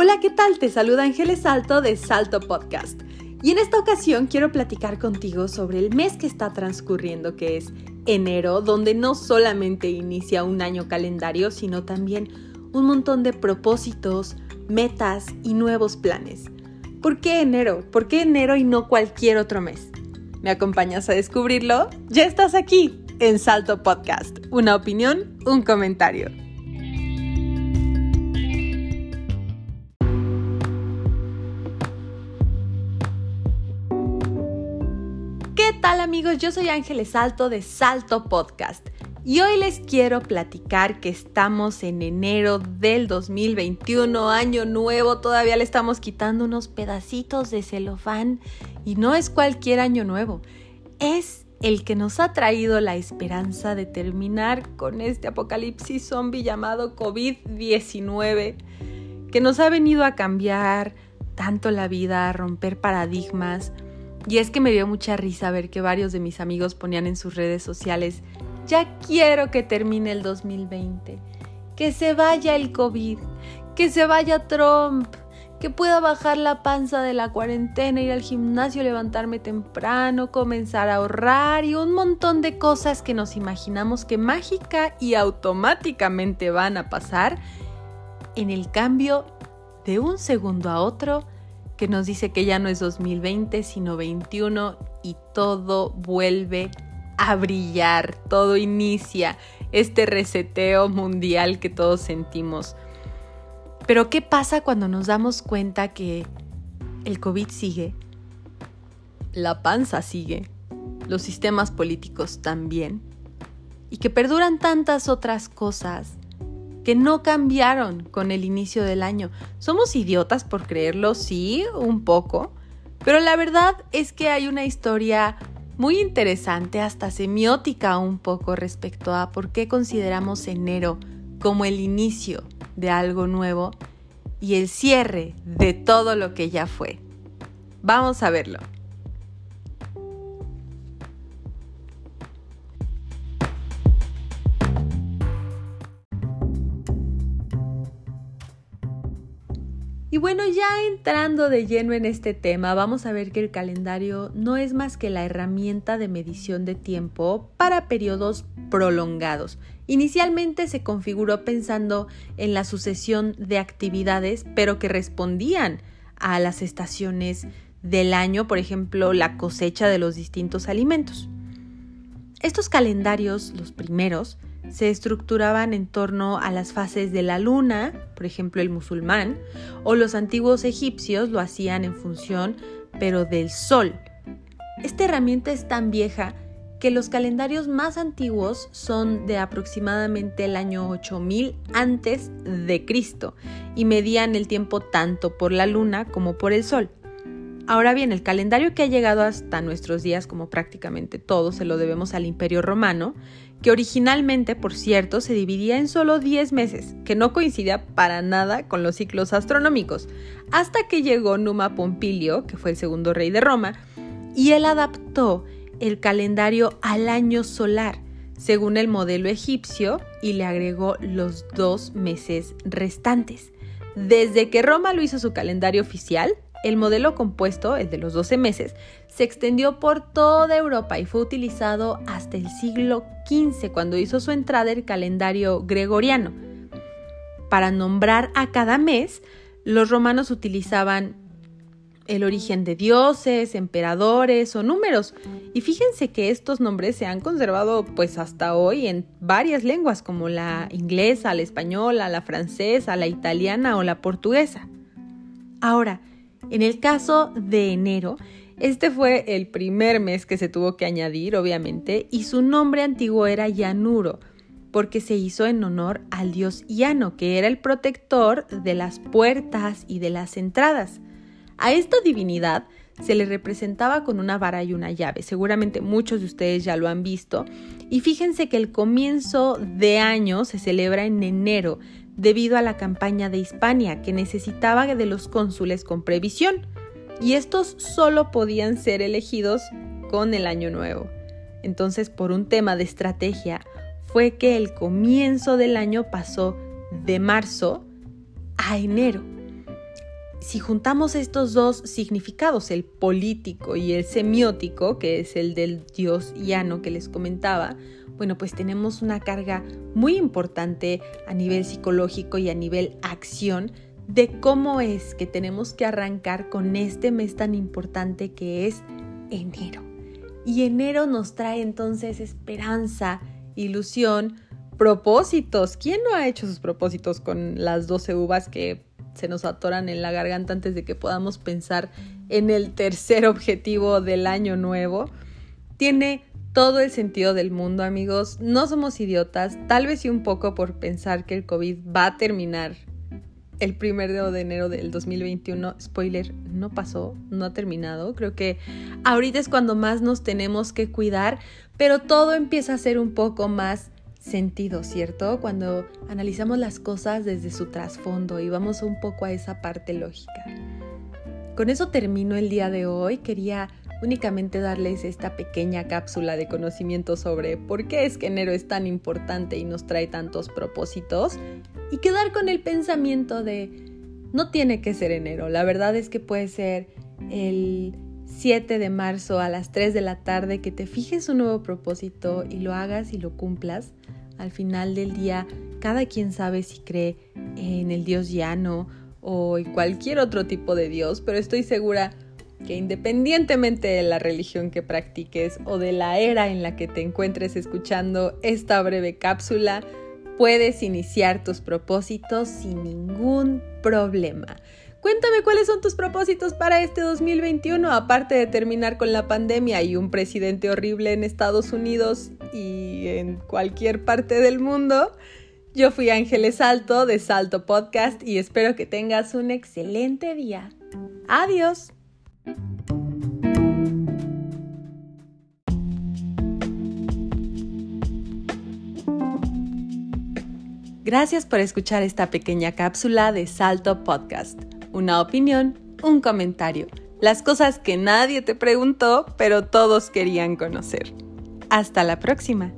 Hola, ¿qué tal? Te saluda Ángeles Salto de Salto Podcast. Y en esta ocasión quiero platicar contigo sobre el mes que está transcurriendo, que es enero, donde no solamente inicia un año calendario, sino también un montón de propósitos, metas y nuevos planes. ¿Por qué enero? ¿Por qué enero y no cualquier otro mes? ¿Me acompañas a descubrirlo? Ya estás aquí en Salto Podcast. Una opinión, un comentario. Amigos? Yo soy Ángeles Salto de Salto Podcast y hoy les quiero platicar que estamos en enero del 2021, año nuevo, todavía le estamos quitando unos pedacitos de celofán y no es cualquier año nuevo, es el que nos ha traído la esperanza de terminar con este apocalipsis zombie llamado COVID-19, que nos ha venido a cambiar tanto la vida, a romper paradigmas. Y es que me dio mucha risa ver que varios de mis amigos ponían en sus redes sociales, ya quiero que termine el 2020, que se vaya el COVID, que se vaya Trump, que pueda bajar la panza de la cuarentena, ir al gimnasio, levantarme temprano, comenzar a ahorrar y un montón de cosas que nos imaginamos que mágica y automáticamente van a pasar en el cambio de un segundo a otro que nos dice que ya no es 2020 sino 21 y todo vuelve a brillar, todo inicia este reseteo mundial que todos sentimos. Pero ¿qué pasa cuando nos damos cuenta que el COVID sigue? La panza sigue, los sistemas políticos también, y que perduran tantas otras cosas que no cambiaron con el inicio del año. Somos idiotas por creerlo, sí, un poco, pero la verdad es que hay una historia muy interesante, hasta semiótica un poco respecto a por qué consideramos enero como el inicio de algo nuevo y el cierre de todo lo que ya fue. Vamos a verlo. Y bueno, ya entrando de lleno en este tema, vamos a ver que el calendario no es más que la herramienta de medición de tiempo para periodos prolongados. Inicialmente se configuró pensando en la sucesión de actividades, pero que respondían a las estaciones del año, por ejemplo, la cosecha de los distintos alimentos. Estos calendarios, los primeros, se estructuraban en torno a las fases de la luna, por ejemplo el musulmán, o los antiguos egipcios lo hacían en función, pero del sol. Esta herramienta es tan vieja que los calendarios más antiguos son de aproximadamente el año 8000 antes de Cristo y medían el tiempo tanto por la luna como por el sol. Ahora bien, el calendario que ha llegado hasta nuestros días, como prácticamente todo, se lo debemos al Imperio Romano, que originalmente, por cierto, se dividía en solo 10 meses, que no coincidía para nada con los ciclos astronómicos, hasta que llegó Numa Pompilio, que fue el segundo rey de Roma, y él adaptó el calendario al año solar, según el modelo egipcio, y le agregó los dos meses restantes. Desde que Roma lo hizo su calendario oficial, el modelo compuesto, el de los 12 meses, se extendió por toda Europa y fue utilizado hasta el siglo XV, cuando hizo su entrada el calendario gregoriano. Para nombrar a cada mes, los romanos utilizaban el origen de dioses, emperadores o números. Y fíjense que estos nombres se han conservado pues hasta hoy en varias lenguas como la inglesa, la española, la francesa, la italiana o la portuguesa. Ahora, en el caso de enero, este fue el primer mes que se tuvo que añadir, obviamente, y su nombre antiguo era Yanuro, porque se hizo en honor al dios Yano, que era el protector de las puertas y de las entradas. A esta divinidad se le representaba con una vara y una llave. Seguramente muchos de ustedes ya lo han visto. Y fíjense que el comienzo de año se celebra en enero, debido a la campaña de Hispania, que necesitaba de los cónsules con previsión, y estos solo podían ser elegidos con el año nuevo. Entonces, por un tema de estrategia, fue que el comienzo del año pasó de marzo a enero. Si juntamos estos dos significados, el político y el semiótico, que es el del dios Iano que les comentaba, bueno, pues tenemos una carga muy importante a nivel psicológico y a nivel acción de cómo es que tenemos que arrancar con este mes tan importante que es enero. Y enero nos trae entonces esperanza, ilusión, propósitos. ¿Quién no ha hecho sus propósitos con las 12 uvas que se nos atoran en la garganta antes de que podamos pensar en el tercer objetivo del año nuevo? Tiene todo el sentido del mundo, amigos. No somos idiotas, tal vez sí un poco por pensar que el COVID va a terminar el primer de enero del 2021. Spoiler, no pasó, no ha terminado. Creo que ahorita es cuando más nos tenemos que cuidar, pero todo empieza a ser un poco más sentido, ¿cierto? Cuando analizamos las cosas desde su trasfondo y vamos un poco a esa parte lógica. Con eso termino el día de hoy. Quería únicamente darles esta pequeña cápsula de conocimiento sobre por qué es que enero es tan importante y nos trae tantos propósitos y quedar con el pensamiento de no tiene que ser enero, la verdad es que puede ser el 7 de marzo a las 3 de la tarde que te fijes un nuevo propósito y lo hagas y lo cumplas. Al final del día, cada quien sabe si cree en el Dios llano o en cualquier otro tipo de Dios, pero estoy segura que independientemente de la religión que practiques o de la era en la que te encuentres escuchando esta breve cápsula, puedes iniciar tus propósitos sin ningún problema. Cuéntame cuáles son tus propósitos para este 2021, aparte de terminar con la pandemia y un presidente horrible en Estados Unidos y en cualquier parte del mundo. Yo fui Ángeles Salto de Salto Podcast y espero que tengas un excelente día. Adiós. Gracias por escuchar esta pequeña cápsula de Salto Podcast. Una opinión, un comentario, las cosas que nadie te preguntó, pero todos querían conocer. Hasta la próxima.